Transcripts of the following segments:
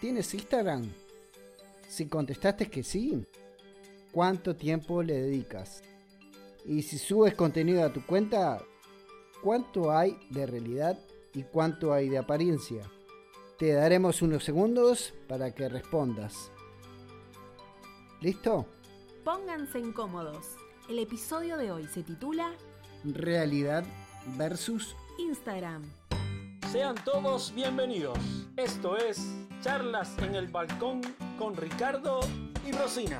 ¿Tienes Instagram? Si contestaste que sí, ¿cuánto tiempo le dedicas? Y si subes contenido a tu cuenta, ¿cuánto hay de realidad y cuánto hay de apariencia? Te daremos unos segundos para que respondas. ¿Listo? Pónganse incómodos. El episodio de hoy se titula Realidad versus Instagram. Sean todos bienvenidos. Esto es Charlas en el Balcón con Ricardo y Rosina.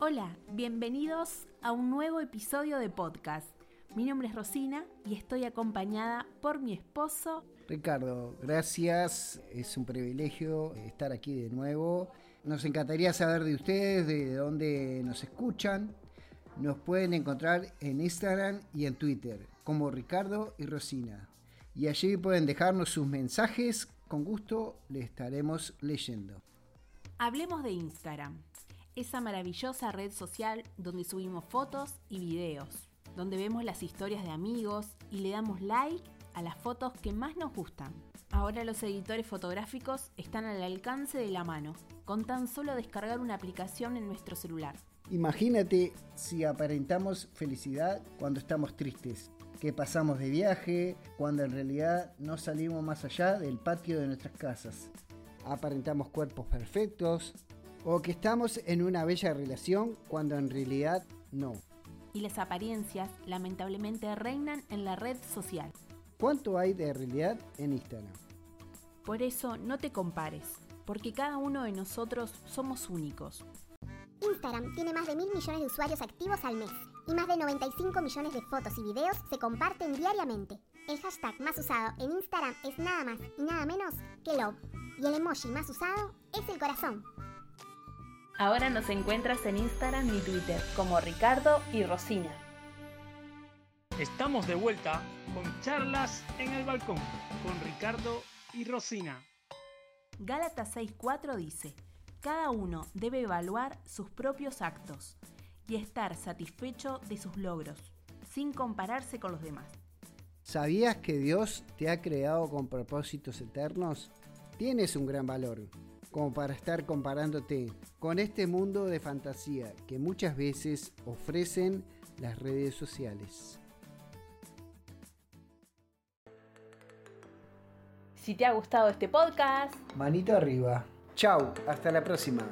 Hola, bienvenidos a un nuevo episodio de podcast. Mi nombre es Rosina y estoy acompañada por mi esposo. Ricardo, gracias. Es un privilegio estar aquí de nuevo. Nos encantaría saber de ustedes, de dónde nos escuchan. Nos pueden encontrar en Instagram y en Twitter como Ricardo y Rosina. Y allí pueden dejarnos sus mensajes. Con gusto les estaremos leyendo. Hablemos de Instagram, esa maravillosa red social donde subimos fotos y videos, donde vemos las historias de amigos y le damos like a las fotos que más nos gustan. Ahora los editores fotográficos están al alcance de la mano, con tan solo descargar una aplicación en nuestro celular. Imagínate si aparentamos felicidad cuando estamos tristes, que pasamos de viaje, cuando en realidad no salimos más allá del patio de nuestras casas. Aparentamos cuerpos perfectos o que estamos en una bella relación cuando en realidad no. Y las apariencias lamentablemente reinan en la red social. ¿Cuánto hay de realidad en Instagram? Por eso no te compares, porque cada uno de nosotros somos únicos. Instagram tiene más de mil millones de usuarios activos al mes y más de 95 millones de fotos y videos se comparten diariamente. El hashtag más usado en Instagram es nada más y nada menos que love y el emoji más usado es el corazón. Ahora nos encuentras en Instagram y Twitter como Ricardo y Rosina. Estamos de vuelta con Charlas en el Balcón con Ricardo y Rosina. Gálatas 6.4 dice, cada uno debe evaluar sus propios actos y estar satisfecho de sus logros, sin compararse con los demás. ¿Sabías que Dios te ha creado con propósitos eternos? Tienes un gran valor, como para estar comparándote con este mundo de fantasía que muchas veces ofrecen las redes sociales. Si te ha gustado este podcast, Manito arriba. Chau, hasta la próxima.